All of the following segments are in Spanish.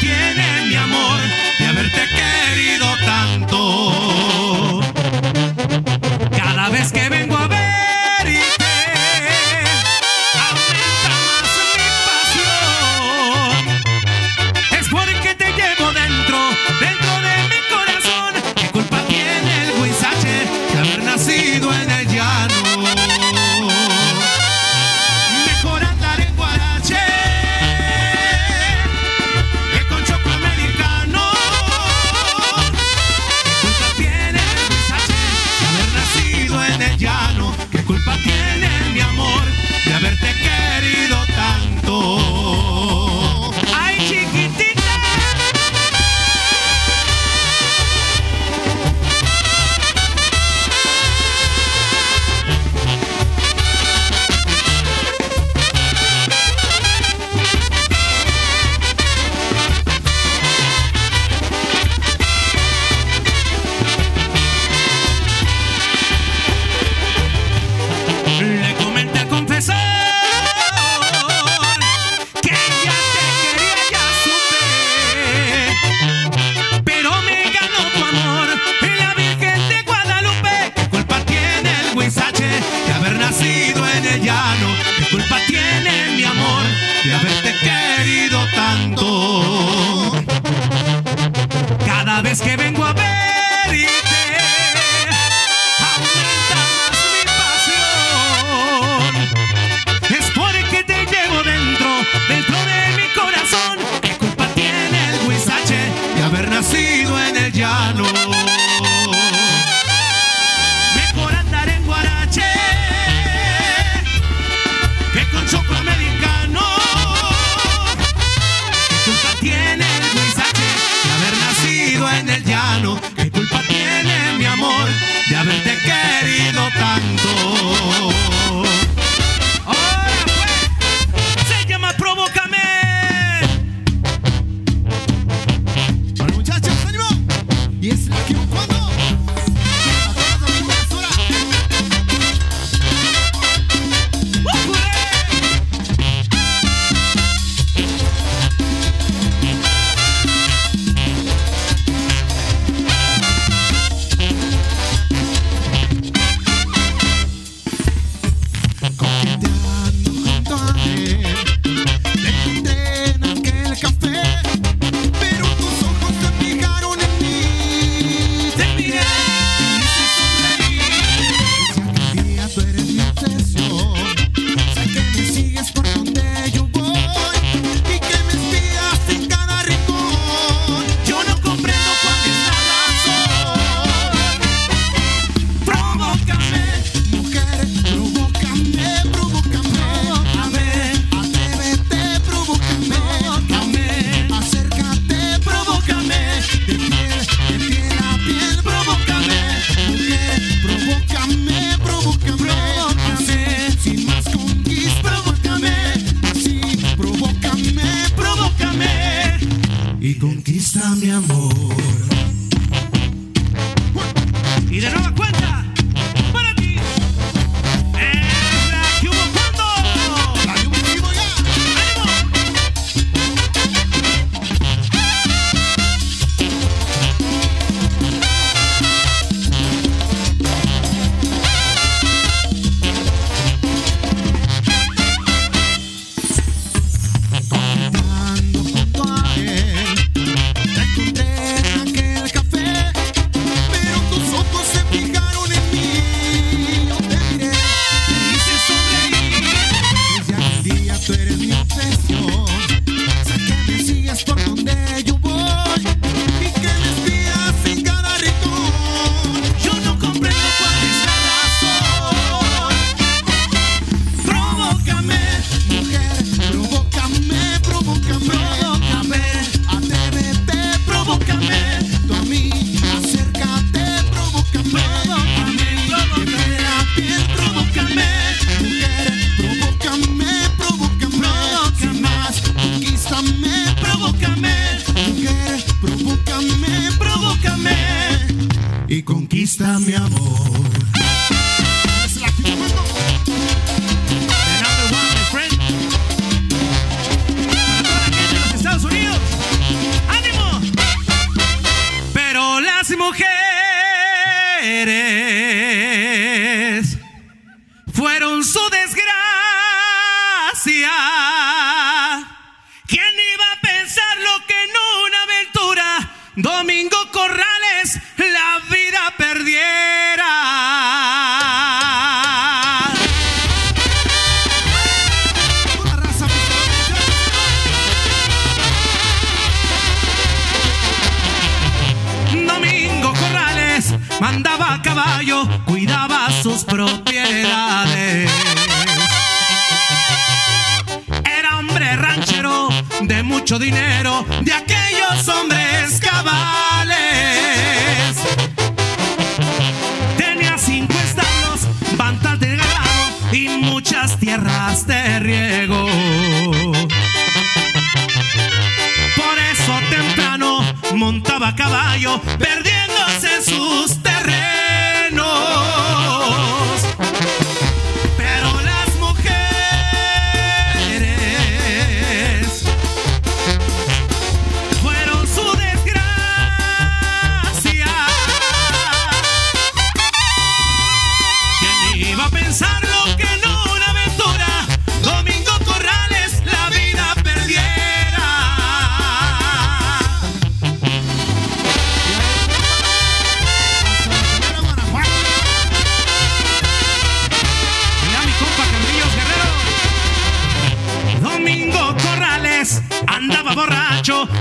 tiene mi amor de haberte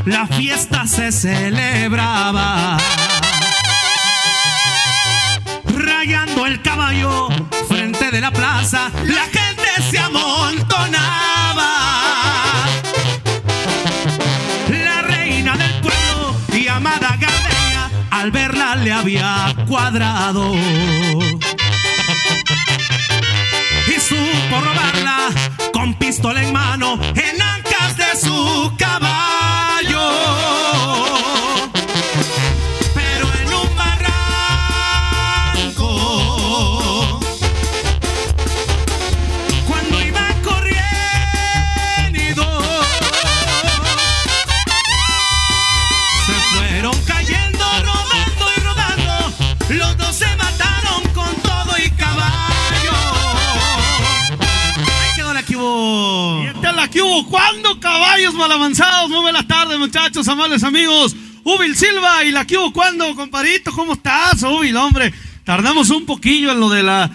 la fiesta se celebraba. Rayando el caballo frente de la plaza, la gente se amontonaba. La reina del pueblo y amada Gardenia, al verla le había cuadrado. Y supo robarla con pistola en mano en ancas de su caballo. Mal avanzados? Muy buenas tardes, muchachos, amables amigos. Ubil Silva y la hubo. ¿Cuándo, compadrito? ¿Cómo estás, Ubil, hombre? Tardamos un poquillo en lo de las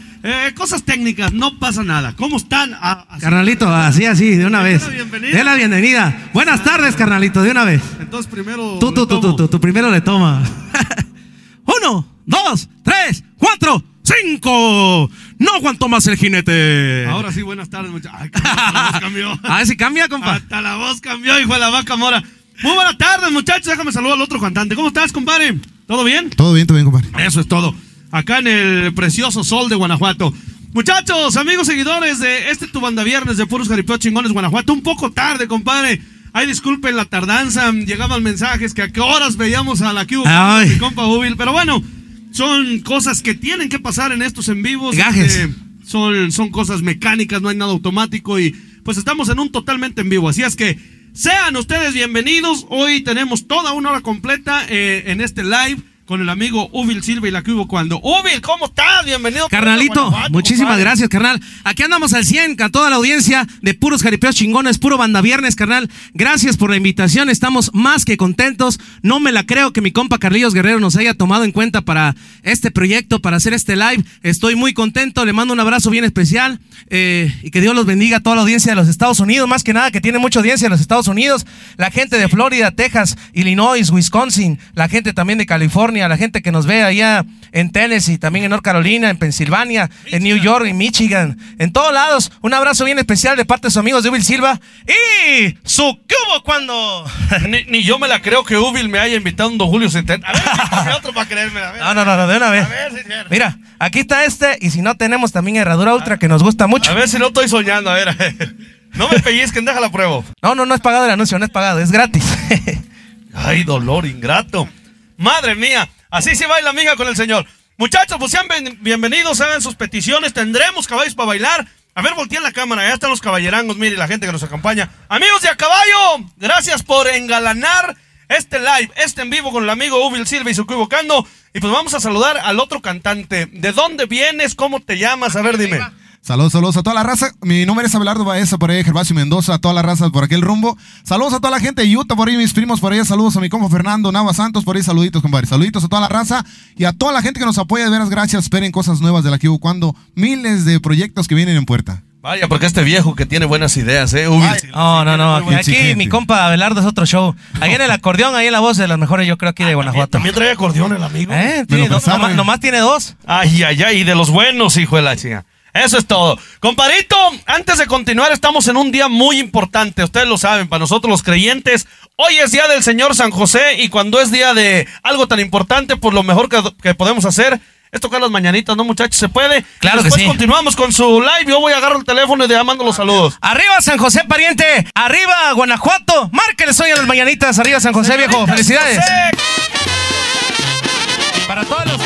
cosas técnicas. No pasa nada. ¿Cómo están? Ah, así- Carnalito, así, así, de una vez. De la bienvenida. Buenas tardes, carnalito, de una vez. Entonces primero. Tú, tú, tú, tú, tú, tú primero le toma. Uno, dos, tres, cuatro, cinco. No aguanto más el jinete. Ahora sí, buenas tardes, muchachos. Ay, hasta la voz cambió. A ver si cambia, compa. Hasta la voz cambió, hijo de la vaca mora. Muy buenas tardes, muchachos. Déjame saludar al otro cantante. ¿Cómo estás, compadre? ¿Todo bien? Todo bien, todo bien, compadre. Eso es todo. Acá en el precioso sol de Guanajuato. Muchachos, amigos seguidores de este tu banda viernes de puros jaripeos chingones Guanajuato. Un poco tarde, compadre. Ay, disculpen la tardanza. Llegaban mensajes que a qué horas veíamos a la Q Ay. mi compa Ubil. Pero bueno, son cosas que tienen que pasar en estos en vivos. Gajes. Eh, son, son cosas mecánicas, no hay nada automático y pues estamos en un totalmente en vivo. Así es que sean ustedes bienvenidos. Hoy tenemos toda una hora completa eh, en este live con el amigo Ubil Silva y la que hubo cuando. Ubil, ¿cómo estás? Bienvenido. Carnalito, muchísimas compadre. gracias, carnal. Aquí andamos al 100 a toda la audiencia de puros jaripeos chingones, puro banda viernes, carnal. Gracias por la invitación, estamos más que contentos. No me la creo que mi compa Carlillos Guerrero nos haya tomado en cuenta para este proyecto, para hacer este live. Estoy muy contento, le mando un abrazo bien especial eh, y que Dios los bendiga a toda la audiencia de los Estados Unidos, más que nada que tiene mucha audiencia de los Estados Unidos, la gente de Florida, Texas, Illinois, Wisconsin, la gente también de California, la gente que nos ve allá en Tennessee, también en North Carolina, en Pensilvania, en New York, en Michigan, en todos lados. Un abrazo bien especial de parte de sus amigos de Will Silva y su cubo cuando. Ni, ni yo me la creo que Ubil me haya invitado un Don Julio 70. A ver, otro para creerme. A ver, No, no, no, no, de una vez. A ver, sí. Mira, aquí está este y si no tenemos también herradura ultra que nos gusta mucho. a ver si no estoy soñando. A ver, a ver. No me pellizquen, déjala pruebo. No, no, no es pagado el anuncio, no es pagado, es gratis. Ay, dolor ingrato. Madre mía, así se baila amiga con el Señor. Muchachos, pues sean bienvenidos, hagan sus peticiones, tendremos caballos para bailar. A ver, voltean la cámara, ya están los caballerangos, mire la gente que nos acompaña. Amigos de A Caballo, gracias por engalanar este live, este en vivo con el amigo Ubil Silva y su equivocando. Y pues vamos a saludar al otro cantante. ¿De dónde vienes? ¿Cómo te llamas? A ver, dime. Saludos, saludos a toda la raza. Mi nombre es Abelardo Baeza, por ahí, Gervasio Mendoza, a toda la raza por aquel rumbo. Saludos a toda la gente de Utah, por ahí, mis primos, por ahí. Saludos a mi compa Fernando Nava Santos, por ahí, saluditos, compadre. Saluditos a toda la raza y a toda la gente que nos apoya. De veras, gracias. Esperen cosas nuevas de la que hubo cuando miles de proyectos que vienen en puerta. Vaya, porque este viejo que tiene buenas ideas, ¿eh? No, no, no. Aquí exigente. mi compa Abelardo es otro show. Ahí en el acordeón, ahí en la voz de las mejores, yo creo, aquí de Guanajuato. También trae acordeón el amigo. ¿Eh? Tiene dos- nomás, nomás tiene dos. Ay, ay, ay, y de los buenos, hijo de la chica. Eso es todo. Comparito, antes de continuar, estamos en un día muy importante. Ustedes lo saben, para nosotros los creyentes, hoy es día del Señor San José y cuando es día de algo tan importante, pues lo mejor que, que podemos hacer es tocar las mañanitas, ¿no, muchachos? ¿Se puede? Claro Y que después sí. continuamos con su live. Yo voy a agarrar el teléfono y ya mando los saludos. Arriba San José, pariente. Arriba Guanajuato. Márqueles hoy a las mañanitas. Arriba San José, viejo. Felicidades. José. Para todos los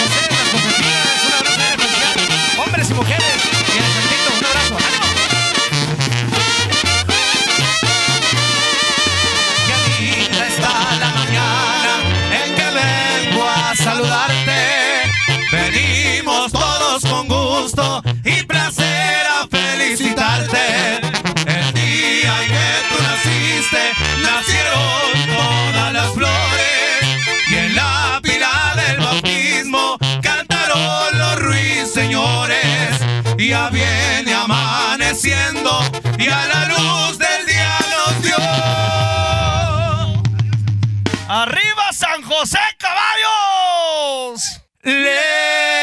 ya viene amaneciendo y a la luz del día nos dio. ¡Arriba San José, caballos! ¡Le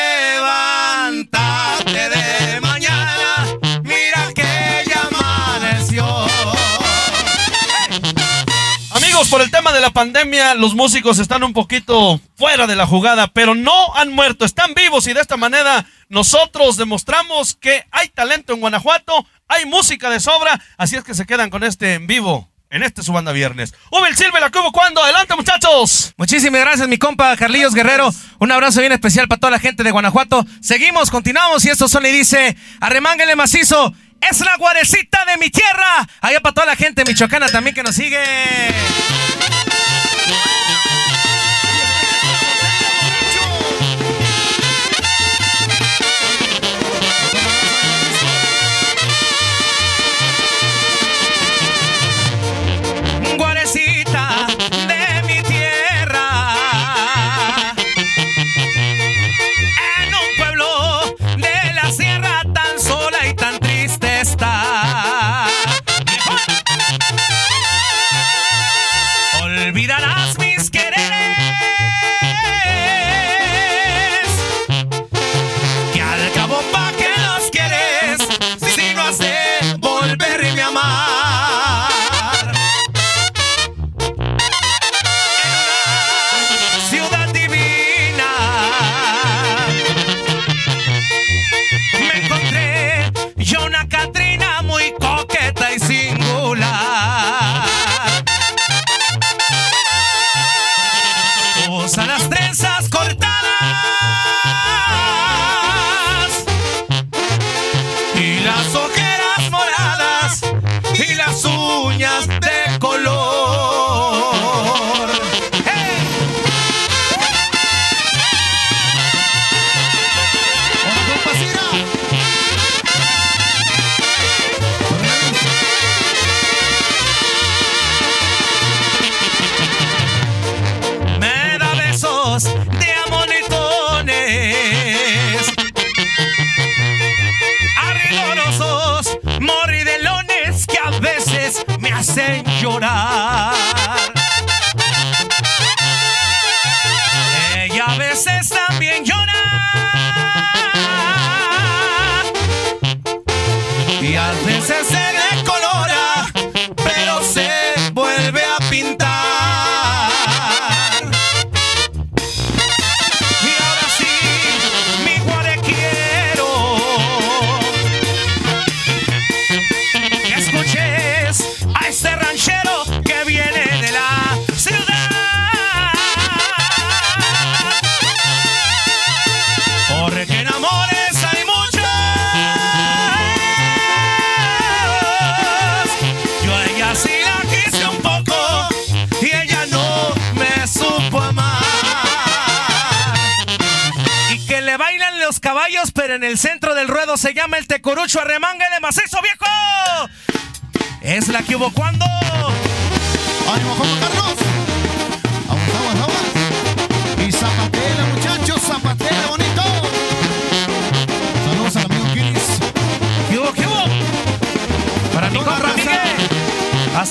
Amigos, por el tema de la pandemia, los músicos están un poquito fuera de la jugada, pero no han muerto, están vivos y de esta manera nosotros demostramos que hay talento en Guanajuato, hay música de sobra, así es que se quedan con este en vivo. En este su banda viernes. Ubel Silva, la cubo cuando. Adelante, muchachos. Muchísimas gracias, mi compa Carlillos Guerrero. Un abrazo bien especial para toda la gente de Guanajuato. Seguimos, continuamos y esto son y dice, arremánguele macizo. Es la guarecita de mi tierra. Allá para toda la gente michoacana también que nos sigue.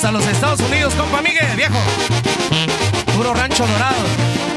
Hasta los Estados Unidos, compa Miguel, viejo. Puro rancho dorado.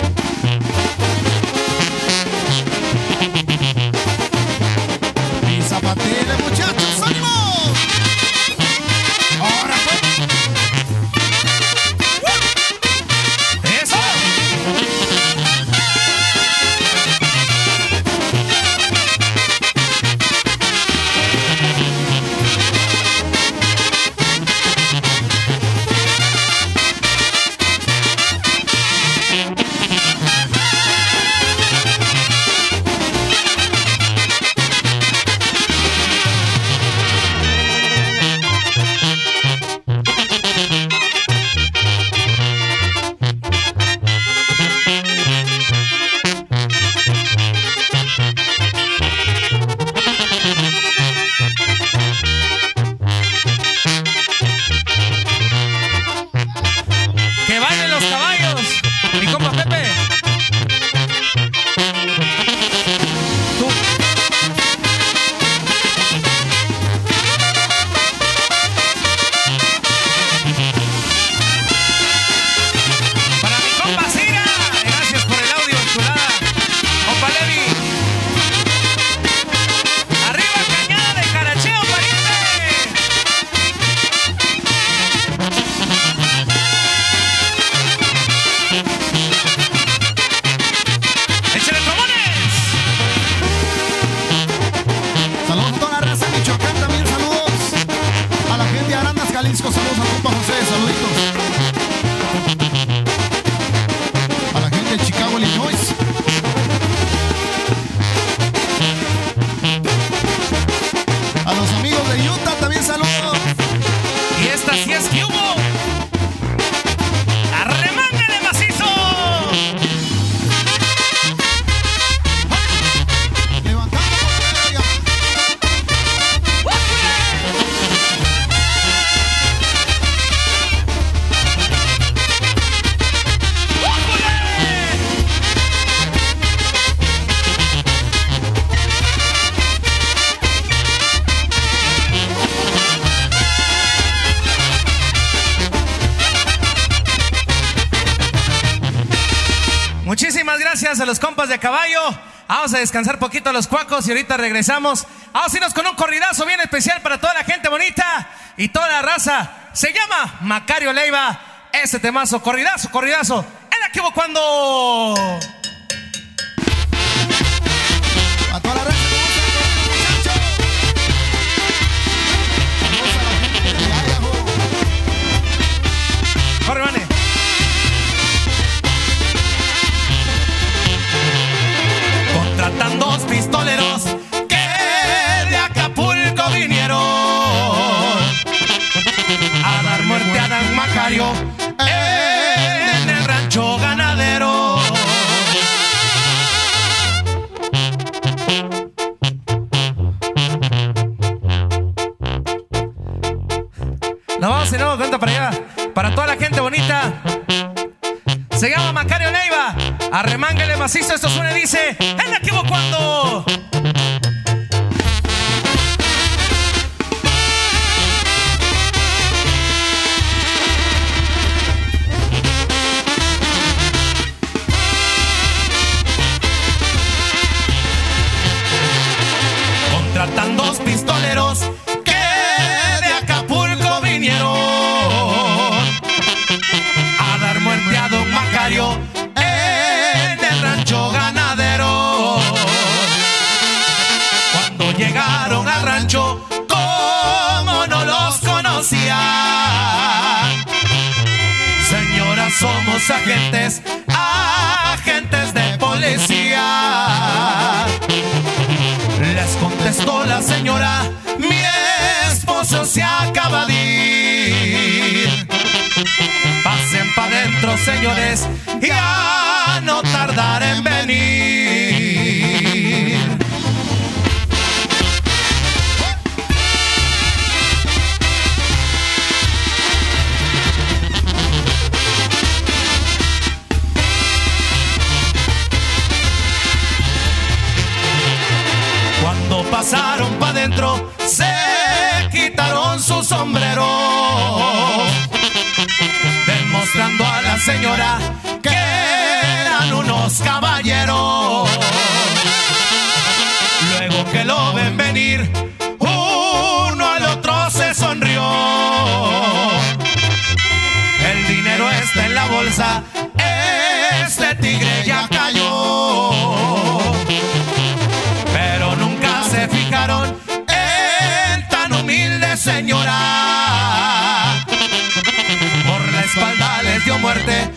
Caballo. Vamos a descansar poquito los cuacos y ahorita regresamos. Vamos a irnos con un corridazo bien especial para toda la gente bonita y toda la raza. Se llama Macario Leiva. Ese temazo, corridazo, corridazo. El equipo cuando. Macario en el rancho ganadero. Nos vamos de nuevo cuenta para allá. Para toda la gente bonita. Se llama Macario Leiva. Arremángale macizo. Esto suena y dice: ¡El equipo cuando! Agentes, agentes de policía. Les contestó la señora, mi esposo se acaba de ir. Pasen para adentro, señores, ya no tardar en venir. Adentro, se quitaron su sombrero demostrando a la señora que eran unos caballeros. Luego que lo ven venir, les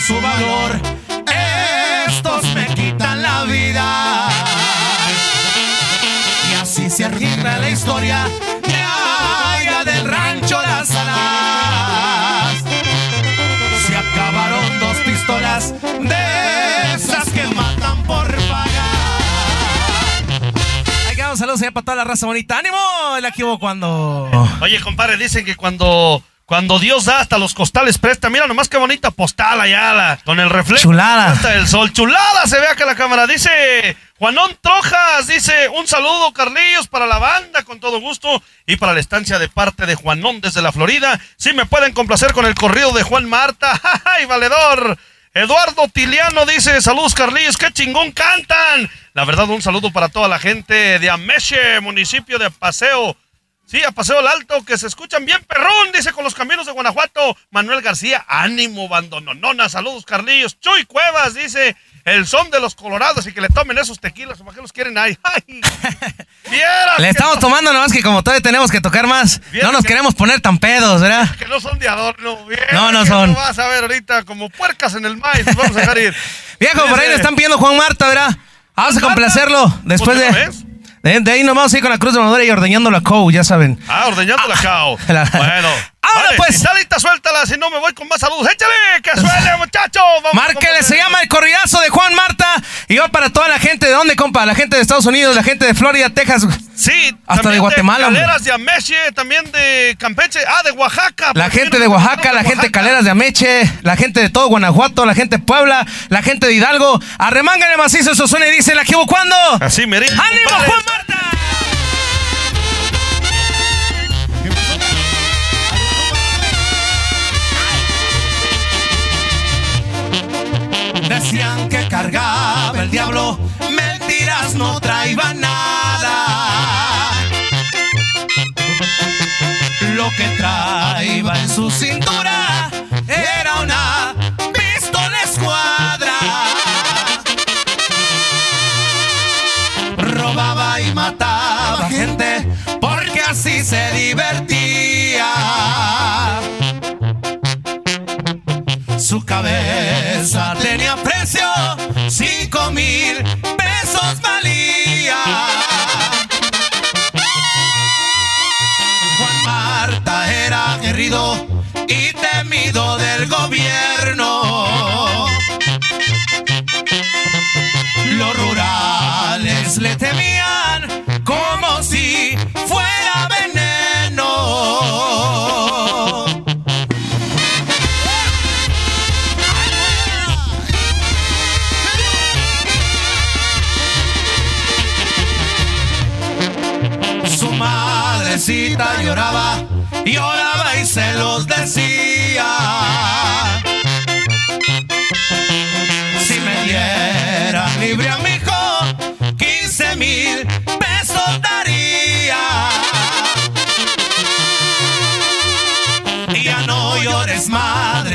su valor, estos me quitan la vida. Y así se arregla la historia de allá del rancho Las Alas. Se acabaron dos pistolas de esas que matan por pagar. Ahí quedamos, saludos allá para toda la raza bonita. ¡Ánimo! El equipo cuando. Oye, compadre, dicen que cuando, cuando Dios da hasta los costales presta. Mira nomás qué bonita postal allá, la- con el reflejo. Chulada. Hasta el sol. Chulada se ve acá la cámara. Dice Juanón Trojas, dice un saludo, Carlillos, para la banda, con todo gusto. Y para la estancia de parte de Juanón desde la Florida. Si me pueden complacer con el corrido de Juan Marta. ¡Ay, valedor! Eduardo Tiliano dice, saludos Carlillos, qué chingón cantan. La verdad, un saludo para toda la gente de Ameche, municipio de Paseo. Sí, a Paseo el Alto, que se escuchan bien perrón, dice con los caminos de Guanajuato. Manuel García, ánimo, bandononona. Saludos, Carlillos. Chuy Cuevas, dice, el son de los colorados y que le tomen esos tequilas, ¿para qué los quieren ahí? ¡Ay! Le estamos no- tomando nomás que como todavía tenemos que tocar más, Bien, no nos que- queremos poner tan pedos, ¿verdad? Que no son de adorno. Vieras No, no son. vas a ver ahorita como puercas en el maíz. nos Vamos a dejar ir. Viejo, por ahí le están pidiendo Juan Marta, ¿verdad? Vamos a complacerlo después Pues, de, ¿ya ves? De. de ahí a ir con la cruz de madera y ordeñando la cow, ya saben. Ah, ordeñando la cao. La- Bueno. Dale, pues. lista, suéltala, si no me voy con más saludos. Échale, que suene, muchachos. Márquele, se llama el corridazo de Juan Marta. Y va para toda la gente. ¿De dónde, compa? La gente de Estados Unidos, la gente de Florida, Texas. Sí, Hasta de Guatemala. Caleras de Ameche, también de Campeche. Ah, de Oaxaca. La gente de Oaxaca, la gente de Caleras de Ameche, la gente de todo Guanajuato, la gente de Puebla, la gente de Hidalgo. Arremángale macizo, eso suena y dice, ¿la quiero cuándo? Así, merito. ¡Ánimo. Juan Marta! Decían que cargaba el diablo, mentiras no traía nada. Lo que traía en su cintura era una pistola escuadra. Robaba y mataba gente porque así se divertía. Su cabeza tenía rurales le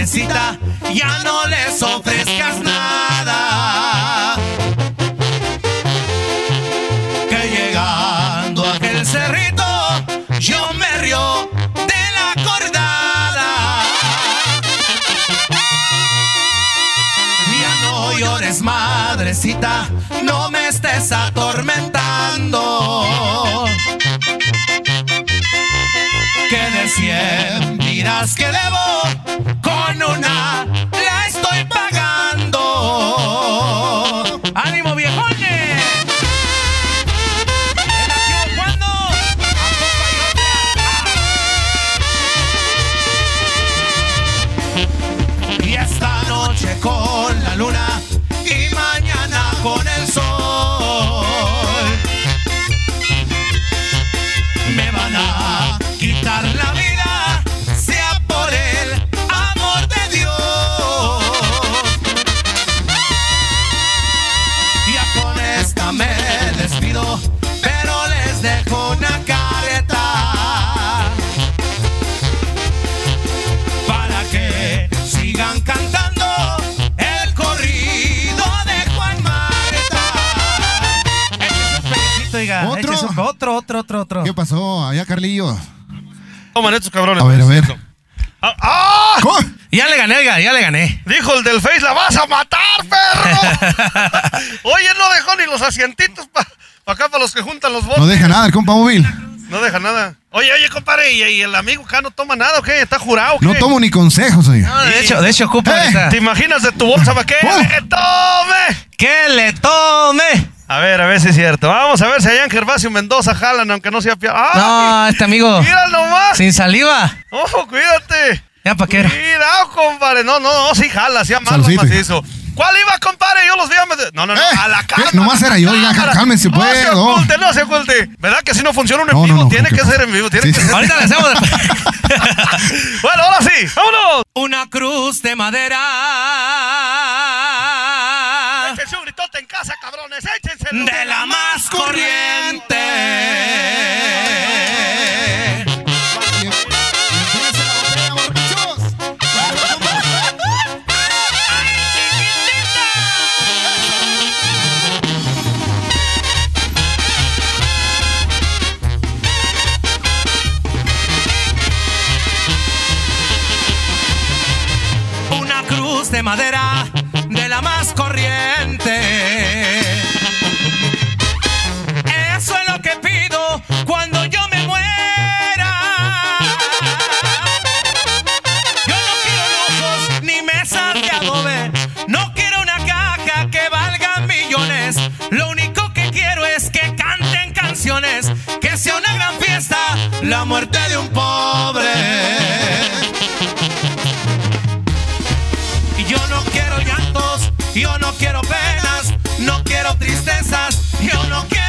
madrecita, ya no les ofrezcas nada. Que llegando a aquel cerrito, yo me río de la cordada. Ya no llores, madrecita, no me estés atormentando. Que de cien miras que debo, con otro, otro. ¿Qué pasó allá, Carlillo? Toman estos cabrones. A ver, a ver. Ah, ¡Ah! ¿Cómo? Ya le gané, ya le gané. Dijo el del Face, la vas a matar, perro. Oye, no dejó ni los asientitos para acá, para los que juntan los votos. No deja nada el compa móvil. No deja nada. Oye, oye, compadre, ¿y, y el amigo acá no toma nada o qué? ¿Está jurado o qué? No tomo ni consejos, oiga. No, de hecho, de hecho, ocupa Eh. ¿Te imaginas de tu bolsa para qué? Oh. ¡Que tome! ¡Que le tome! A ver, a ver si es cierto. Vamos a ver si allá en Gervasio Mendoza jalan, aunque no sea. ¡Ah! No, este amigo. ¡Mira nomás! Sin saliva. ¡Ojo, cuídate! Ya pa' qué era. Cuidado, compadre. No, no, no, sí jala, sí amarra macizo. ¿Cuál iba, compadre? Yo los vi a meter- No, no, no, Eh, a la ¿qué? cámara. Nomás era yo, cámara. cálmense, No pues, se no. oculte, no se oculte. ¿Verdad que si no funciona un en No, vivo? no, tiene ¿qué que ser en vivo, tiene Sí, que sí. ser. Ahorita le hacemos. Bueno, ahora sí, vámonos. Una cruz de madera. Casa, cabrones. Échense. De la más corriente. Una cruz de madera de la más corriente. la muerte de un pobre. Y yo no quiero llantos, yo no quiero penas, no quiero tristezas, yo no quiero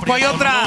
pues, pues hay otra.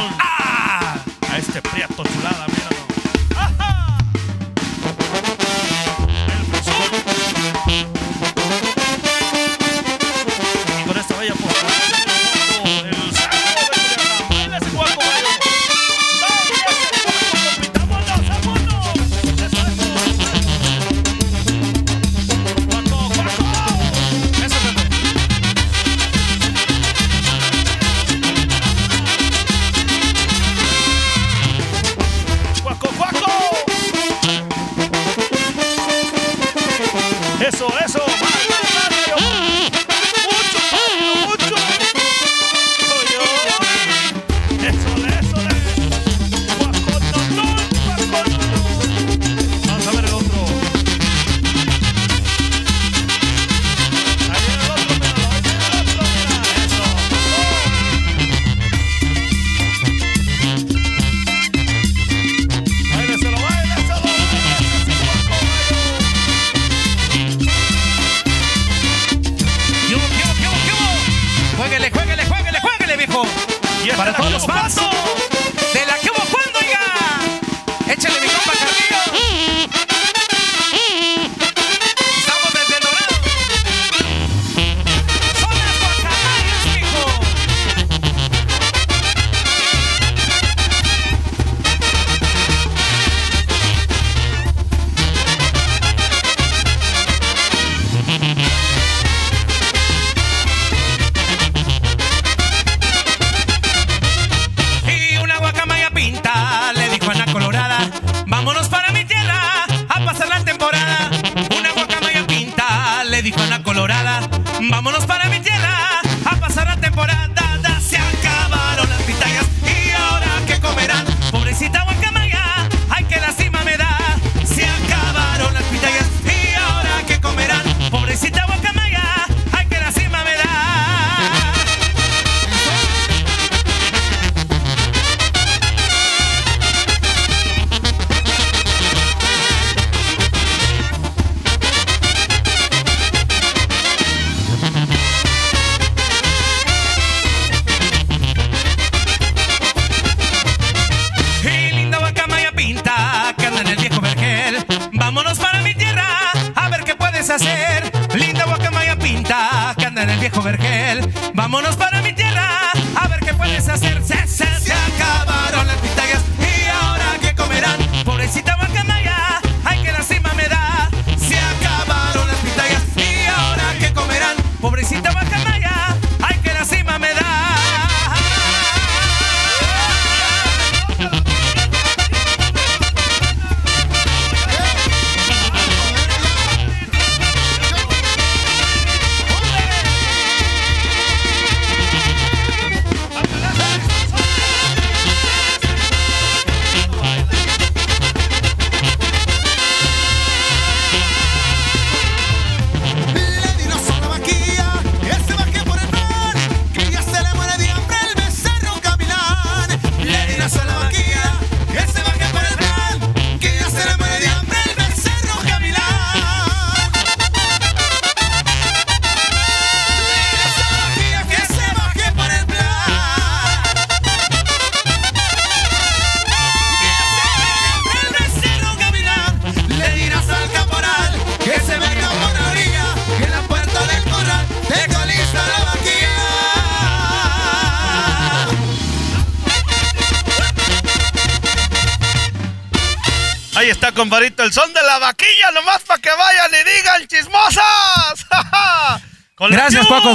en el viejo vergel. Vámonos para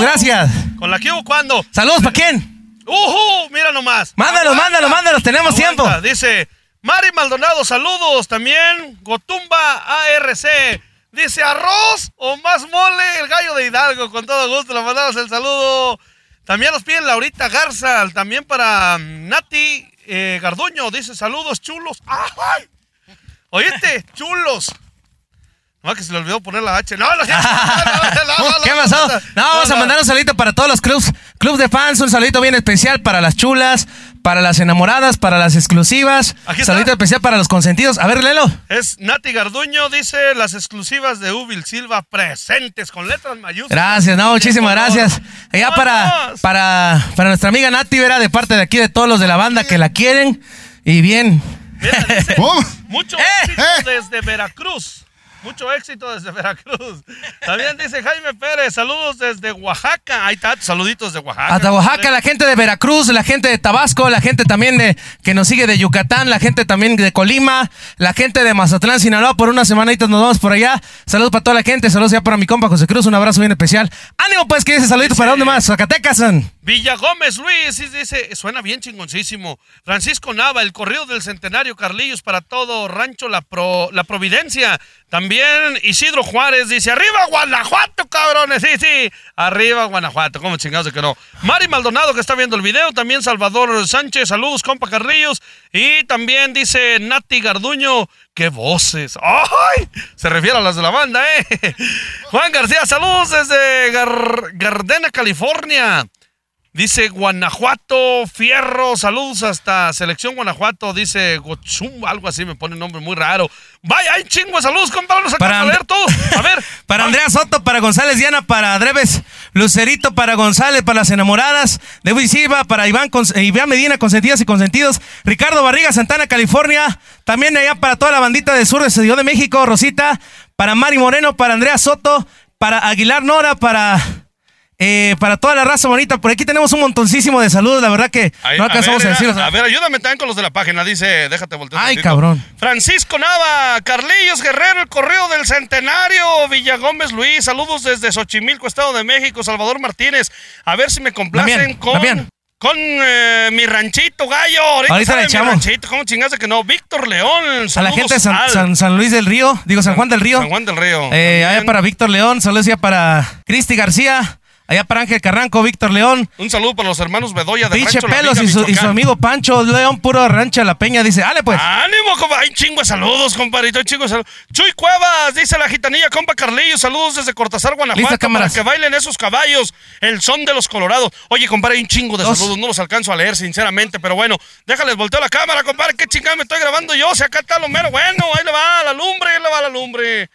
Gracias. ¿Con la que hubo cuándo? Saludos, ¿para quién? ¡Ujú! Mira nomás. Mándalos, mándalos, mándalos, tenemos Aguanta. tiempo. Dice Mari Maldonado, saludos. También Gotumba ARC. Dice arroz o más mole, el gallo de Hidalgo. Con todo gusto le mandamos el saludo. También nos piden Laurita Garza. También para mm, Nati eh, Garduño. Dice saludos chulos. ¡Ay! Oíste, chulos. No, que se le olvidó poner la H. No, no, no, no, no, no, ¿Qué pasó? no, vamos a mandar un saludito para todos los clubs, clubs de fans, un saludito bien especial para las chulas, para las enamoradas, para las exclusivas, Aquí está. saludito especial para los consentidos. A ver, Lelo. Es Nati Garduño, dice las exclusivas de Ubil Silva presentes con letras mayúsculas. Gracias, no, muchísimas gracias. Ya para, para, para nuestra amiga Nati, verá, de parte de aquí de todos los de la banda que la quieren. Y bien. Mira, dice, ¿Cómo? mucho ¡Eh! ¡Eh! desde Veracruz. Mucho éxito desde Veracruz. También dice Jaime Pérez, saludos desde Oaxaca. Ahí está, saluditos de Oaxaca. Hasta Oaxaca, la gente de Veracruz, la gente de Tabasco, la gente también de que nos sigue de Yucatán, la gente también de Colima, la gente de Mazatlán, Sinaloa, por unas semanitas nos vamos por allá. Saludos para toda la gente, saludos ya para mi compa José Cruz, un abrazo bien especial. Ánimo pues, que dice saludito para dónde más, Zacatecas. son? Villa Gómez Luis dice, suena bien chingoncísimo. Francisco Nava, el corrido del centenario Carlillos para todo Rancho La, Pro- La Providencia. También Isidro Juárez dice, arriba Guanajuato, cabrones. Sí, sí, arriba Guanajuato, como chingados de que no. Mari Maldonado que está viendo el video, también Salvador Sánchez, saludos, compa Carlillos. Y también dice Nati Garduño, qué voces. ¡Ay! Se refiere a las de la banda, ¿eh? Juan García, saludos desde Gar- Gardena, California. Dice Guanajuato, Fierro, saludos hasta Selección Guanajuato, dice Gochum, algo así, me pone un nombre muy raro. Vaya, hay chingo saludos, compa, vamos a Para a leer todos. A ver. Para Andrea Soto, para González Diana, para Dreves Lucerito, para González, para las enamoradas, de Silva, para Iván, Iván Medina, consentidas y consentidos, Ricardo Barriga, Santana, California, también allá para toda la bandita del sur de Ciudad de México, Rosita, para Mari Moreno, para Andrea Soto, para Aguilar Nora, para... eh, para toda la raza bonita, por aquí tenemos un montoncísimo de saludos, la verdad que ahí, no alcanzamos a, ver, decirlos. A ver, ayúdame también con los de la página, dice, déjate voltear. Ay, cabrón. Francisco Nava, Carlillos Guerrero, el correo del centenario, Villagómez Luis, saludos desde Xochimilco, Estado de México, Salvador Martínez. A ver si me complacen con. Eh, mi ranchito gallo. Ahorita, Ahorita le mi echamos. ranchito. ¿Cómo chingaste que no? Víctor León. a la saludos gente de San, al- San- San Luis del Río, digo San Juan del Río. San Juan del Río. Eh, allá para Víctor León, saludos ya para Cristi García, allá para Ángel Carranco, Víctor León, Un saludo para los hermanos Bedoya de Piche Rancho La Pelos Viga, y su, y su amigo Pancho León, puro rancho La Peña, dice, ale pues. ¡Ánimo, compa! ¡Hay chingo de saludos, compadrito! ¡Hay chingo de saludos! ¡Chuy Cuevas! Dice la gitanilla, compa Carlillo. Saludos desde Cortázar, Guanajuato. Para que bailen esos caballos. El son de los colorados. Oye, compadre, hay un chingo de Dos. saludos. No los alcanzo a leer, sinceramente. Pero bueno, déjales volteo la cámara, compadre. ¿Qué chingada me estoy grabando yo? Si acá está lo mero bueno. Ahí le va la lumbre, ahí le va la lumbre.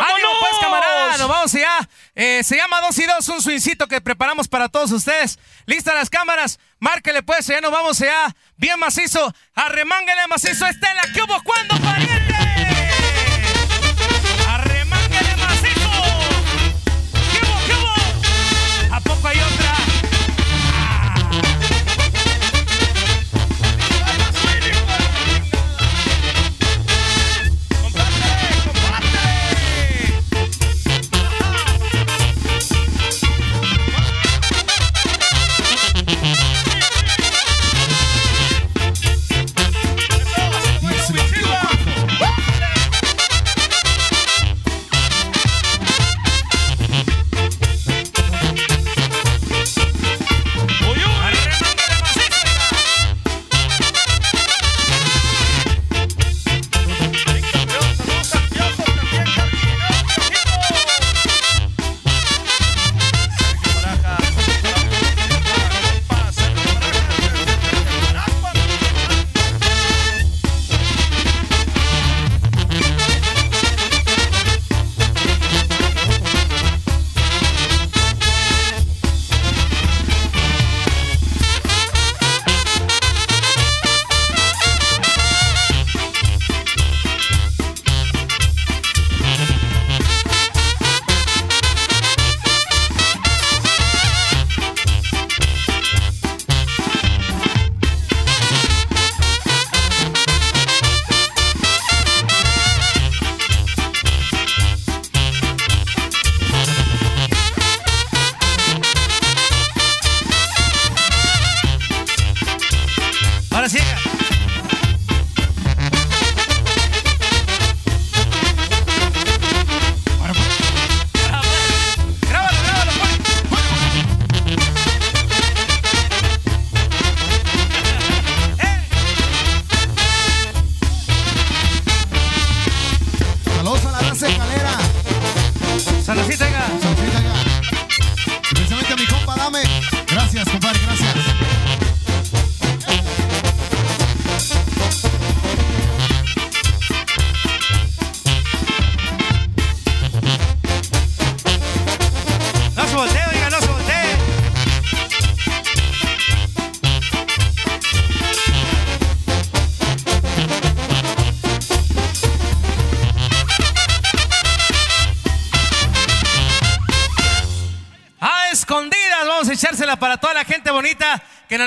¡Ánimo pues, camarada! Nos vamos allá. Eh, se llama 2 y 2, un swincito que preparamos para todos ustedes. Listas las cámaras, márquele pues, ya nos vamos allá. Bien macizo, arremángale macizo, Estela, ¿qué hubo? ¿Cuándo, pariente?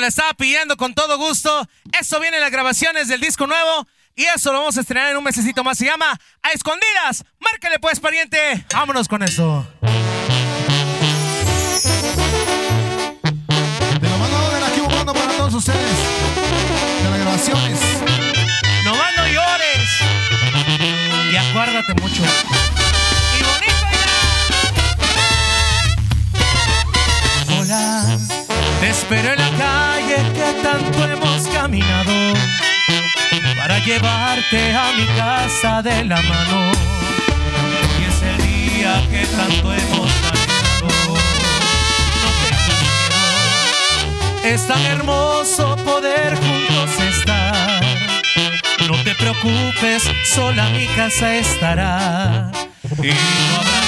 estaba pidiendo con todo gusto. Eso viene en las grabaciones del disco nuevo. Y eso lo vamos a estrenar en un mesecito más. Se llama A Escondidas. Márcale pues, pariente. Vámonos con eso. tanto hemos caminado para llevarte a mi casa de la mano. Y es día que tanto hemos caminado. No te es tan hermoso poder juntos estar. No te preocupes, sola mi casa estará. Y no habrá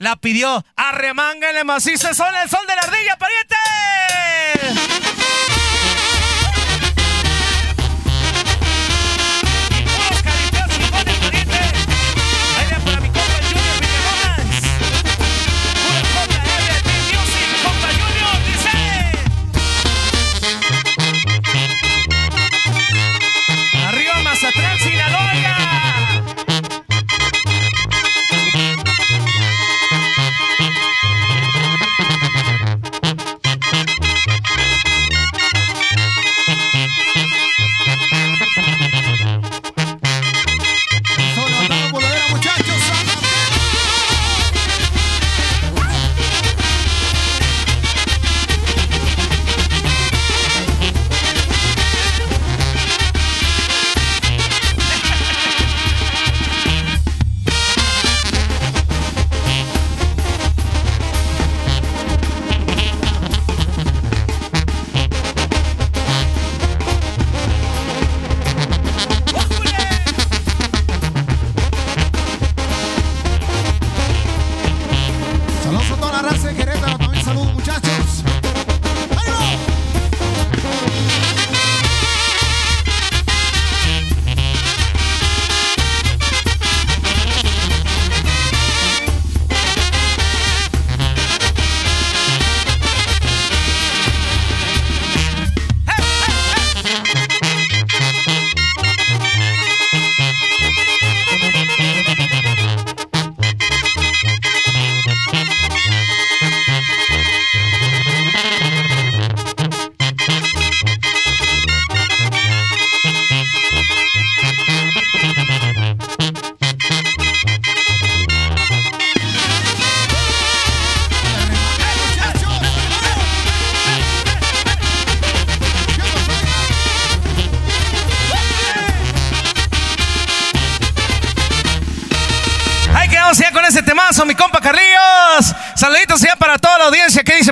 la pidió. arremanga en el macizo, son el sol de la ardilla, pariente.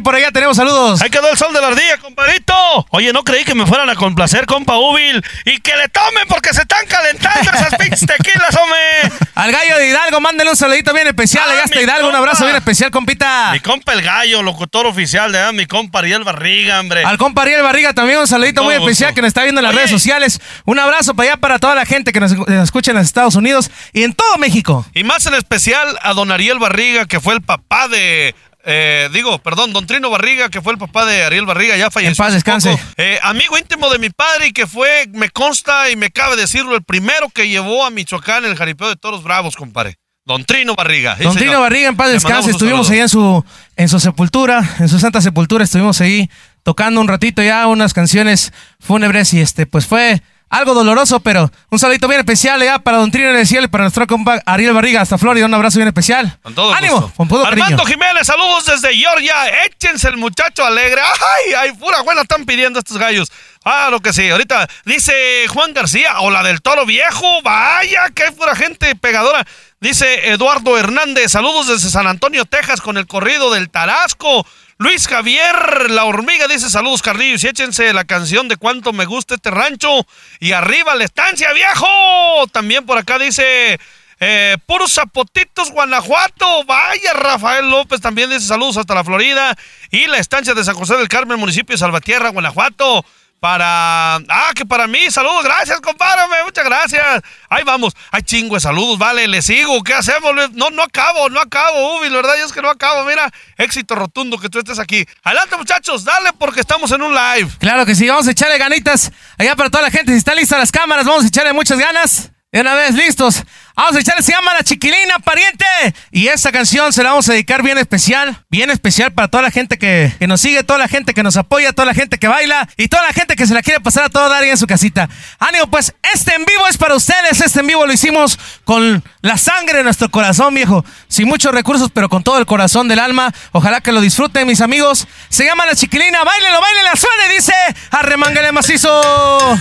Por allá? Tenemos saludos. Ahí quedó el sol de la ardilla, compadrito. Oye, no creí que me fueran a complacer, compa Ubil. Y que le tomen porque se están calentando esas pinches tequilas, hombre. Al gallo de Hidalgo, mándale un saludito bien especial. Ah, allá está mi Hidalgo, un abrazo bien especial, compita. Mi compa el gallo, locutor oficial de ah, mi compa Ariel Barriga, hombre. Al compa Ariel Barriga también un saludito muy especial que nos está viendo en las Oye. redes sociales. Un abrazo para allá para toda la gente que nos, nos escucha en los Estados Unidos y en todo México. Y más en especial a don Ariel Barriga, que fue el papá de. Eh, digo, perdón, don Trino Barriga, que fue el papá de Ariel Barriga, ya falleció. En paz descanse. Eh, amigo íntimo de mi padre y que fue, me consta y me cabe decirlo, el primero que llevó a Michoacán el jaripeo de toros bravos, compadre. Don Trino Barriga. Sí, Don señor. Trino Barriga, en paz descanse. Estuvimos ahí en su, en su sepultura, en su santa sepultura. Estuvimos ahí tocando un ratito ya unas canciones fúnebres y este, pues fue algo doloroso, pero un saludito bien especial ya para Don Trino en el cielo y para nuestro compa Ariel Barriga hasta Florida. Un abrazo bien especial. Con todo ¡Ánimo! gusto. Con todo Armando cariño. Jiménez, saludos desde Georgia. Échense el muchacho alegre. ¡Ay, ay, pura buena están pidiendo estos gallos! Ah, lo que sí. Ahorita dice Juan García, o la del toro viejo. Vaya, qué pura gente pegadora. Dice Eduardo Hernández, saludos desde San Antonio, Texas, con el corrido del Tarasco. Luis Javier, la hormiga, dice saludos, Carlillos, y échense la canción de cuánto me gusta este rancho. Y arriba la estancia, viejo. También por acá dice eh, puros zapotitos, Guanajuato. Vaya, Rafael López también dice saludos hasta la Florida. Y la estancia de San José del Carmen, municipio de Salvatierra, Guanajuato. Para. Ah, que para mí, saludos, gracias, compadre, muchas gracias. Ahí vamos. Ay, chingo de saludos, vale, le sigo. ¿Qué hacemos? No, no acabo, no acabo, Ubi, la verdad es que no acabo. Mira, éxito rotundo que tú estés aquí. Adelante, muchachos, dale porque estamos en un live. Claro que sí, vamos a echarle ganitas allá para toda la gente. Si están listas las cámaras, vamos a echarle muchas ganas. De una vez, listos. Vamos a echarle, se llama La Chiquilina, pariente. Y esta canción se la vamos a dedicar bien especial, bien especial para toda la gente que, que nos sigue, toda la gente que nos apoya, toda la gente que baila y toda la gente que se la quiere pasar a todo dar en su casita. Ánimo, pues este en vivo es para ustedes. Este en vivo lo hicimos con la sangre de nuestro corazón, viejo. Sin muchos recursos, pero con todo el corazón del alma. Ojalá que lo disfruten, mis amigos. Se llama La Chiquilina, báilelo, báilelo, suene, dice. Arremángale macizo.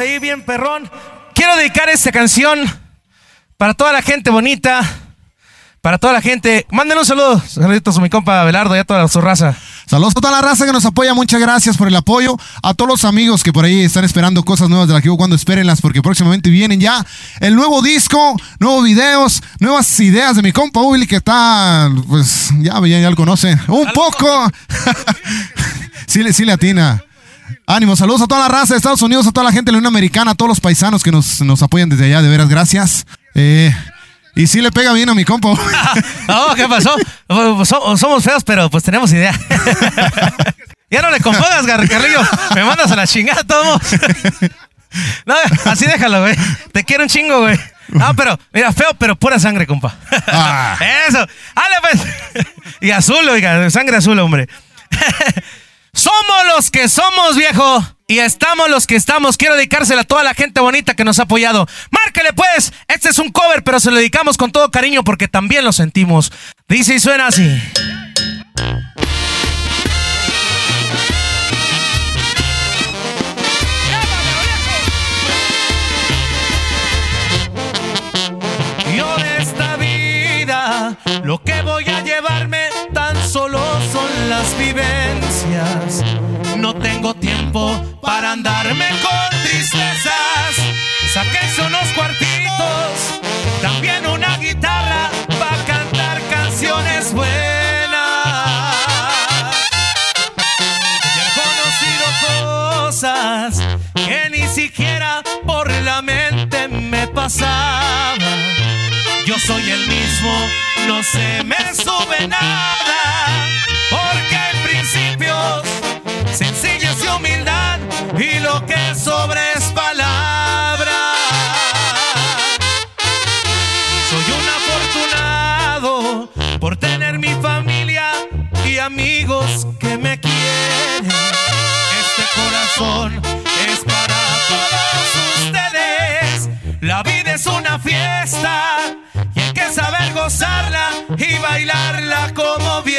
Ahí bien perrón. Quiero dedicar esta canción para toda la gente bonita, para toda la gente. Mándenle un saludo, saluditos a mi compa Belardo y a toda su raza. Saludos a toda la raza que nos apoya, muchas gracias por el apoyo. A todos los amigos que por ahí están esperando cosas nuevas de la que cuando espérenlas, porque próximamente vienen ya el nuevo disco, nuevos videos, nuevas ideas de mi compa Willy que está, pues ya, ya, ya lo conocen. Un poco. sí, sí le atina. Ánimo, saludos a toda la raza de Estados Unidos, a toda la gente de la Unión Americana, a todos los paisanos que nos, nos apoyan desde allá, de veras, gracias. Eh, y sí le pega bien a mi compa. No, ¿qué pasó? Pues, so- Somos feos, pero pues tenemos idea. Ya no le compongas, Carrillo. Me mandas a la chingada todo. No, así déjalo, güey. Te quiero un chingo, güey. No, pero, mira, feo, pero pura sangre, compa. Ah. Eso. Ale, pues. Y azul, oiga, sangre azul, hombre. Somos los que somos, viejo. Y estamos los que estamos. Quiero dedicársela a toda la gente bonita que nos ha apoyado. Márquele, pues. Este es un cover, pero se lo dedicamos con todo cariño porque también lo sentimos. Dice y suena así. Yo de esta vida, lo que voy a llevarme tan solo son las vivencias. Tiempo para andarme con tristezas. Saqué unos cuartitos, también una guitarra para cantar canciones buenas. He conocido cosas que ni siquiera por la mente me pasaban. Yo soy el mismo, no se me sube nada, porque hay principios, sencillez y humildad, y lo que sobra es palabra. Soy un afortunado por tener mi familia y amigos que me quieren. Este corazón es para todos ustedes. La vida es una fiesta y hay que saber gozarla y bailarla como viene.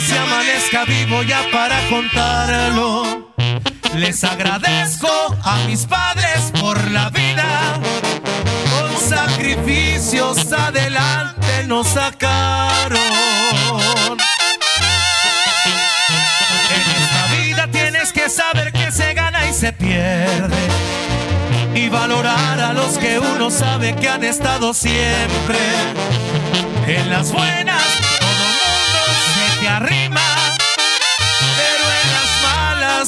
Si amanezca vivo ya para contarlo. Les agradezco a mis padres por la vida. Con sacrificios adelante nos sacaron. En esta vida tienes que saber que se gana y se pierde. Y valorar a los que uno sabe que han estado siempre. En las buenas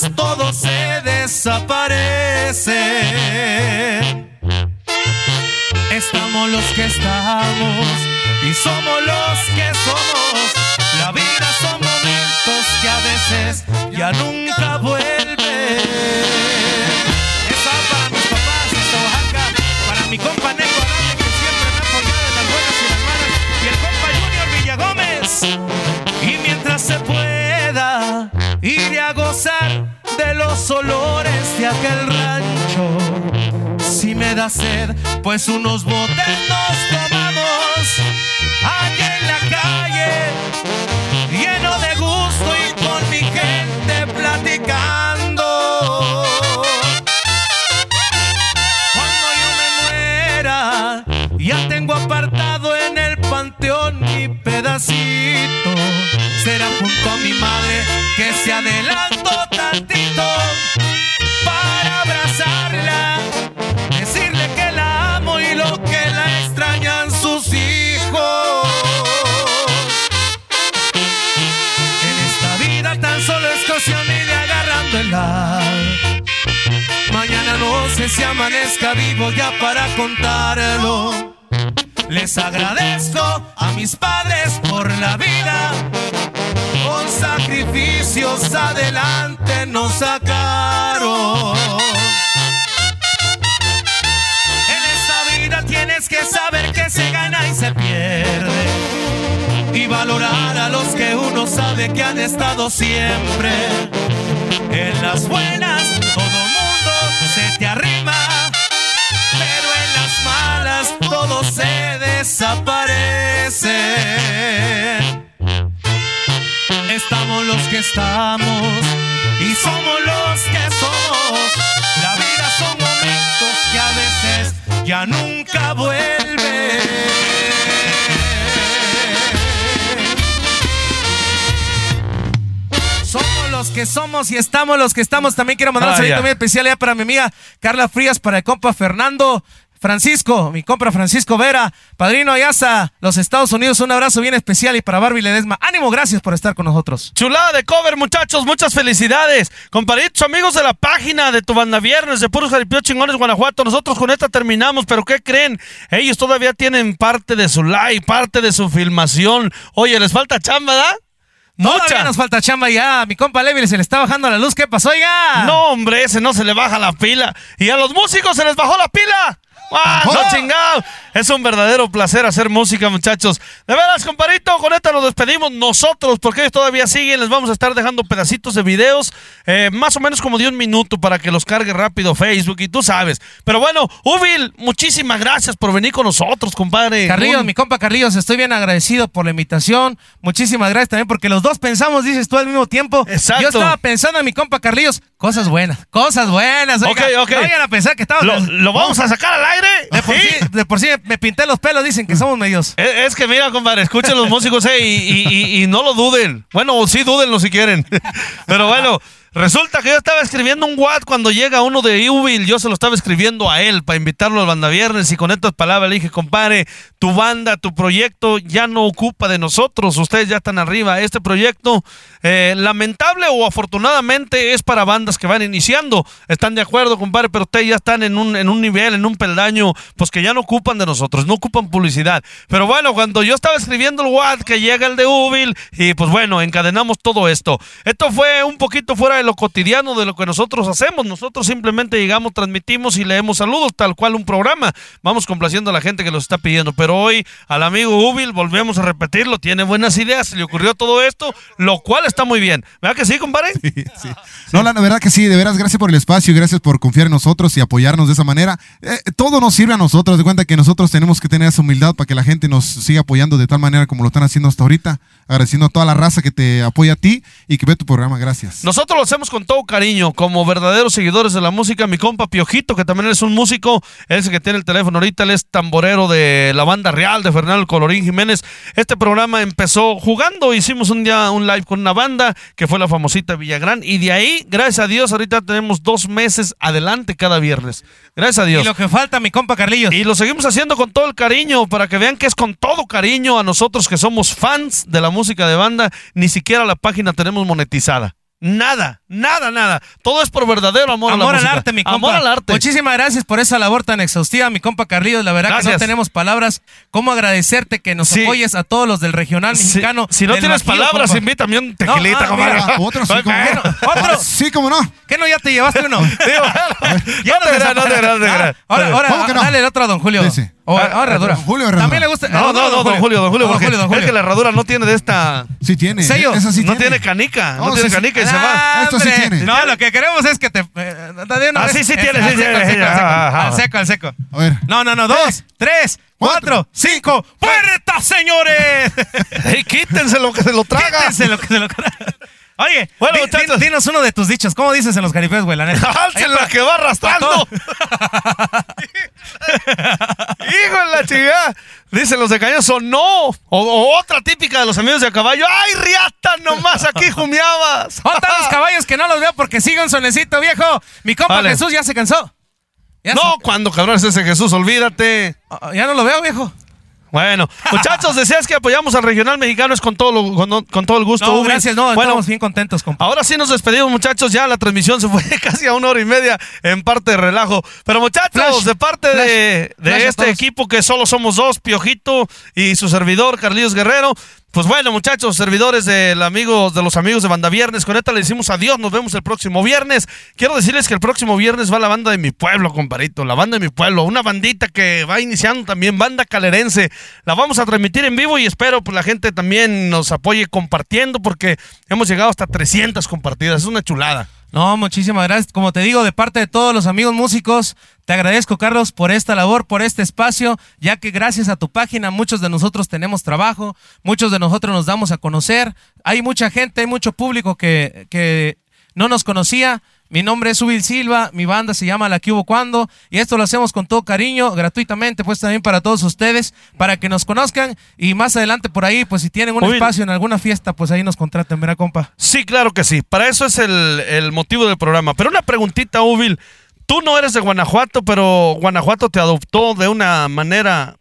todo se desaparece. Estamos los que estamos y somos los que somos. La vida son momentos que a veces ya nunca vuelven. Esa para mis papás de Oaxaca, para mi compa gozar de los olores de aquel rancho. Si me da sed, pues unos botes nos tomamos allá en la calle, lleno de gusto y con mi gente platicando. Cuando yo me muera, ya tengo apartado en el panteón mi pedacito. Será junto a mi madre que se adelantó tantito para abrazarla, decirle que la amo y lo que la extrañan sus hijos. En esta vida tan solo es cuestión de ir lado. Mañana no sé si amanezca vivo ya para contarlo. Les agradezco a mis padres por la vida. Sacrificios adelante nos sacaron. En esta vida tienes que saber que se gana y se pierde. Y valorar a los que uno sabe que han estado siempre. En las buenas todo mundo se te arrima, pero en las malas todo se desaparecen. Estamos los que estamos y somos los que somos. La vida son momentos que a veces ya nunca vuelven. Somos los que somos y estamos los que estamos. También quiero mandar un Ah, saludo muy especial ya para mi amiga Carla Frías, para el compa Fernando Francisco, mi compra Francisco Vera, Padrino Ayaza, los Estados Unidos, un abrazo bien especial y para Barbie Ledesma. Ánimo, gracias por estar con nosotros. Chulada de cover, muchachos, muchas felicidades. Comparitos, amigos de la página de tu banda viernes de Puros Jaripeo Chingones Guanajuato, nosotros con esta terminamos, pero ¿qué creen? Ellos todavía tienen parte de su live, parte de su filmación. Oye, les falta chamba, ¿verdad? Todavía Mucha. nos falta chamba ya. Mi compa Levi se le está bajando la luz. ¿Qué pasó, oiga? No, hombre, ese no se le baja la pila. Y a los músicos se les bajó la pila. ¡Ah, no Ajá. chingado! Es un verdadero placer hacer música, muchachos. De veras, comparito, con esta nos despedimos nosotros, porque ellos todavía siguen. Les vamos a estar dejando pedacitos de videos, eh, más o menos como de un minuto, para que los cargue rápido Facebook y tú sabes. Pero bueno, Ubil, muchísimas gracias por venir con nosotros, compadre. Carrillos, Un- mi compa Carrillos, estoy bien agradecido por la invitación. Muchísimas gracias también porque los dos pensamos, dices tú al mismo tiempo. Exacto. Yo estaba pensando en mi compa Carrillos, cosas buenas, cosas buenas. oiga. Ok, ok. No vayan a pensar que estaba. ¿Lo, lo vamos a sacar al aire? De por, Sí. sí, de por sí me pinté los pelos, dicen que somos medios. Es, es que mira, compadre, escuchen los músicos eh, y, y- y- y no lo duden. Bueno, sí dúdenlo si quieren. Pero bueno, resulta que yo estaba escribiendo un WhatsApp cuando llega uno de Ubil. Yo se lo estaba escribiendo a él para invitarlo al banda viernes y con estas palabras le dije, compadre, tu banda, tu proyecto ya no ocupa de nosotros. Ustedes ya están arriba. Este proyecto, eh, lamentable o afortunadamente, es para bandas que van iniciando. Están de acuerdo, compadre, pero ustedes ya están en un, en un nivel, en un peldaño, pues que ya no ocupan de nosotros, no ocupan publicidad. Pero bueno, cuando yo estaba escribiendo el WhatsApp, que llega el de Ubil, y pues bueno, encadenamos todo esto. Esto fue un poquito fuera de lo cotidiano de lo que nosotros hacemos. Nosotros simplemente llegamos, transmitimos y leemos saludos, tal cual un programa. Vamos complaciendo a la gente que los está pidiendo. Pero hoy al amigo Ubil, volvemos a repetirlo, tiene buenas ideas, se le ocurrió todo esto, lo cual está muy bien. ¿Verdad que sí, compadre? Sí. No, la verdad que sí, de veras, gracias por el espacio, gracias por confiar en nosotros y apoyarnos de esa manera. Eh, todo nos sirve a nosotros, de cuenta que nosotros tenemos que tener esa humildad para que la gente nos siga apoyando de tal manera como lo están haciendo hasta ahorita, agradeciendo a toda la raza que te apoya a ti y que ve tu programa, gracias. Nosotros lo hacemos con todo cariño, como verdaderos seguidores de la música. Mi compa Piojito, que también es un músico, es el que tiene el teléfono ahorita, él es tamborero de la banda real de Fernando Colorín Jiménez. Este programa empezó jugando, hicimos un día un live con una banda que fue la famosita Villagrán, y de ahí, gracias a Dios, ahorita tenemos dos meses adelante cada viernes. Gracias a Dios. Y lo que falta, mi compa Carrillos. Y lo seguimos haciendo con todo el cariño, para que vean que es con todo cariño a nosotros que somos fans de la música de banda. Ni siquiera la página tenemos monetizada. Nada, nada, nada. Todo es por verdadero amor, a la Amor al música. arte, mi compa. Amor al arte. Muchísimas gracias por esa labor tan exhaustiva, mi compa Carrillos. La verdad que no tenemos palabras. ¿Cómo agradecerte que nos Sí. apoyes a todos los del regional mexicano? si no tienes Bajío, palabras, compa? invítame un tequilita, No, ah, otro sí, como no. otro. Sí, como no. ¿Qué no? Ya te llevaste uno. Ya no te no te Ah. Ahora, ahora, dale el otro a don Julio. Ese. O, Ah, ahora, herradura. don Julio Herradura. También le gusta. No, no, no, don Julio, don Julio, Don Julio, don es Julio. que la herradura no tiene de esta. Sí tiene. Sello. Esa sí no tiene. tiene canica, no No, tiene sí, sí. canica y se va. Ah, Esto sí tiene. No, lo que queremos es que te. eh, Ah, sí, sí Es- tiene, al sí, seco, al sí, seco, al seco. Al. A ver. No, no, no. Dos, tres, cuatro, cinco. ¡Puerta, señores! ¡Ey, quítense lo que se lo traga! Quítense lo que se lo Oye, Bueno, di- muchachos. di- dinos uno de tus dichos. ¿Cómo dices en los caripeos, güey? La neta. ¡Alcen la que va arrastrando! ¡Hijo de la chingada! Dicen los de Cañoso, no. O, o otra típica de los amigos de caballo. ¡Ay, riata! Nomás aquí jumeabas. ¿Dónde están los caballos que no los veo porque sigue un viejo? Mi compa Vale. Jesús ya se cansó. Ya No, se- cuando cabrón es ese Jesús, olvídate. Ah, ya no lo veo, viejo. Bueno, muchachos, deseas que apoyamos al regional mexicano es con todo, lo- con, con todo el gusto. No, gracias, no, bueno, estamos bien contentos, compa. Ahora sí nos despedimos, muchachos. Ya la transmisión se fue casi a una hora y media en parte de relajo. Pero, muchachos, Flash, de parte de, flash, de flash a este equipo que solo somos dos, Piojito y su servidor, Carlitos Guerrero. Pues bueno, muchachos, servidores del amigo, de los amigos de Banda Viernes, con esta le decimos adiós, nos vemos el próximo viernes. Quiero decirles que el próximo viernes va la banda de mi pueblo, comparito, la banda de mi pueblo, una bandita que va iniciando también, banda calerense. La vamos a transmitir en vivo y espero pues la gente también nos apoye compartiendo porque hemos llegado hasta 300 compartidas, es una chulada. No, muchísimas gracias. Como te digo, de parte de todos los amigos músicos, te agradezco, Carlos, por esta labor, por este espacio, ya que gracias a tu página muchos de nosotros tenemos trabajo, muchos de nosotros nos damos a conocer. Hay mucha gente, hay mucho público que, que no nos conocía. Mi nombre es Subil Silva, mi banda se llama La que hubo cuando y esto lo hacemos con todo cariño, gratuitamente, pues también para todos ustedes, para que nos conozcan y más adelante por ahí, pues si tienen un espacio en alguna fiesta, pues ahí nos contraten, ¿verdad, compa? Sí, claro que sí. Para eso es el, el motivo del programa. Pero una preguntita, Ubil. Tú no eres de Guanajuato, pero Guanajuato te adoptó de una manera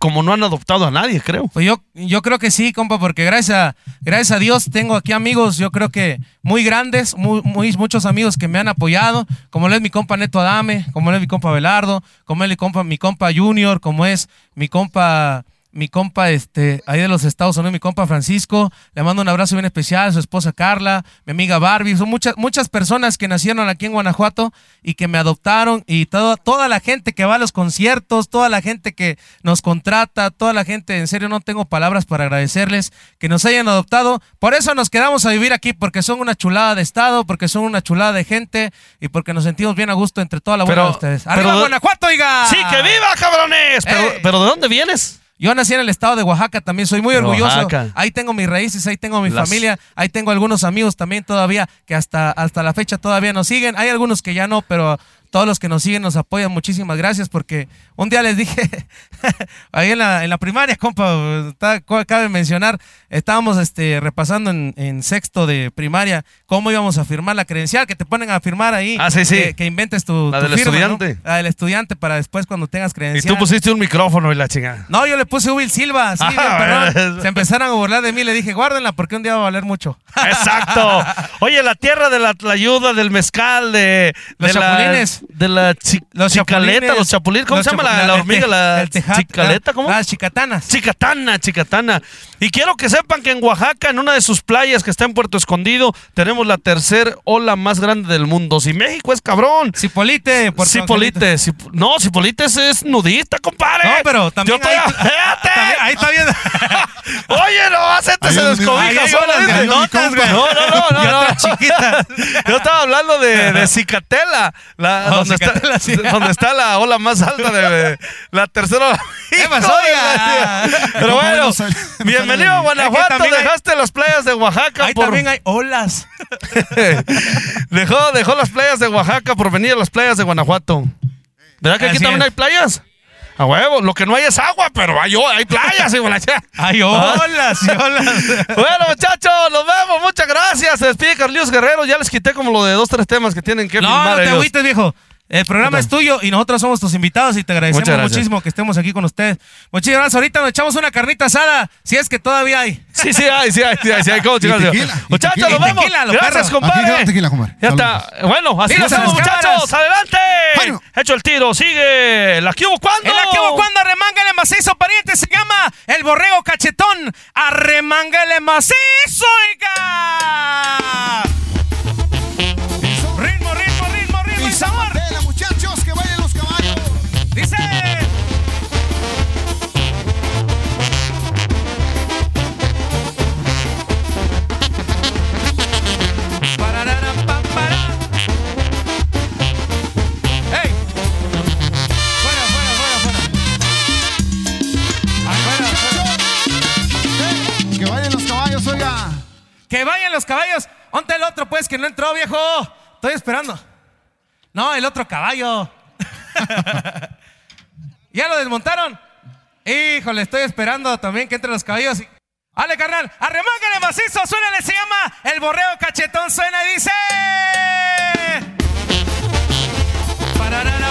como no han adoptado a nadie, creo. Pues yo, yo creo que sí, compa, porque gracias a, gracias a Dios tengo aquí amigos, yo creo que muy grandes, muy, muy- muchos amigos que me han apoyado, como lo es mi compa Neto Adame, como lo es mi compa Belardo, como es mi compa Junior, como es mi compa, mi compa, este, ahí de los Estados Unidos, mi compa Francisco, le mando un abrazo bien especial, a su esposa Carla, mi amiga Barbie, son muchas, muchas personas que nacieron aquí en Guanajuato y que me adoptaron y todo, toda la gente que va a los conciertos, toda la gente que nos contrata, toda la gente, en serio no tengo palabras para agradecerles que nos hayan adoptado, por eso nos quedamos a vivir aquí, porque son una chulada de estado, porque son una chulada de gente y porque nos sentimos bien a gusto entre toda la buena Pero- de ustedes. pero- ¡Arriba Guanajuato, oiga! Sí, que viva, cabrones. Pero, Eh. pero ¿de dónde vienes? Yo nací en el estado de Oaxaca también, soy muy orgulloso. Oaxaca. Ahí tengo mis raíces, ahí tengo mi Las- familia, ahí tengo algunos amigos también todavía que hasta, hasta la fecha todavía nos siguen. Hay algunos que ya no, pero todos los que nos siguen nos apoyan. Muchísimas gracias porque un día les dije, ahí en la, en la primaria, compa, está- cabe mencionar, estábamos este, repasando en, en sexto de primaria cómo íbamos a firmar la credencial, que te ponen a firmar ahí. Ah, sí, sí. Que, que inventes tu, La tu del firma, ¿no? estudiante. La del estudiante para después cuando tengas Y credencial. tú pusiste un micrófono y la chingada. No, yo le puse Will Silva, sí, Ah, bien. Se empezaron a burlar de mí, le dije, guárdenla porque un día va a valer mucho. Exacto. Oye, la tierra de la ayuda, del mezcal, de, Los de la, chapulines. de la chi- Los chicaleta, chapulines, los chapulines. ¿Cómo los se llama la, la hormiga? La el tejat- chicaleta, ¿cómo? Las chicatanas. Chicatana, chicatana. Y quiero que sepan que en Oaxaca, en una de sus playas que está en Puerto Escondido, tenemos la tercer ola más grande del mundo. Si México es cabrón. Cipolite, Puerto Cipolite, Cip- no, Cipolite es, es nudista, compadre. No, pero también Yo estoy- ahí- ¡Espérate! También- ahí está bien. Oye, no, acete Ahí se descobija sola. No, no, no, no. chiquitas. Yo estaba hablando de, de Cicatela, la, Oh, donde, Cicatela, está, sí. donde está la ola más alta de la tercera ola. ¿Qué pasó, de Pero ¿Cómo bueno, no sale- no bienvenido a sale? Guanajuato. Hay- Dejaste las playas de Oaxaca Ahí por también hay olas. dejó, dejó las playas de Oaxaca por venir a las playas de Guanajuato. ¿Verdad que aquí también es. hay playas? A huevo, lo que no hay es agua, pero hay, hay playas, cha- Hay olas y olas. Bueno, muchachos, nos vemos. Muchas gracias. Se despide Carlitos Guerrero. Ya les quité como lo de dos, tres temas que tienen que No, filmar no te ellos. viejo. El programa es tuyo y nosotros somos tus invitados y te agradecemos muchísimo que estemos aquí con ustedes. Muchísimas gracias. Ahorita nos echamos una carnita asada, si es que todavía hay. Sí, sí hay, sí hay, sí hay. Sí hay. ¿Cómo y Muchachos, nos vemos. tequila, lo Gracias, compadre. tequila, compadre. Ya está. Bueno, así nos vemos, muchachos. ¡Adelante! Bueno. Hecho el tiro, sigue. ¿La que hubo cuándo? En la que hubo cuando arremángale macizo, pariente, se llama el borrego cachetón. Arremángale macizo, oiga. Fuera. Que vayan los caballos, oiga. Que vayan los caballos. ¿Dónde el otro, pues, que no entró, viejo? Estoy esperando. No, el otro caballo. ¿Ya lo desmontaron? Híjole, estoy esperando también que entren los caballos. ¡Ale, carnal! ¡Arremángale macizo! ¡Suénale! Se llama El Borreo Cachetón. Suena y dice... Pararara,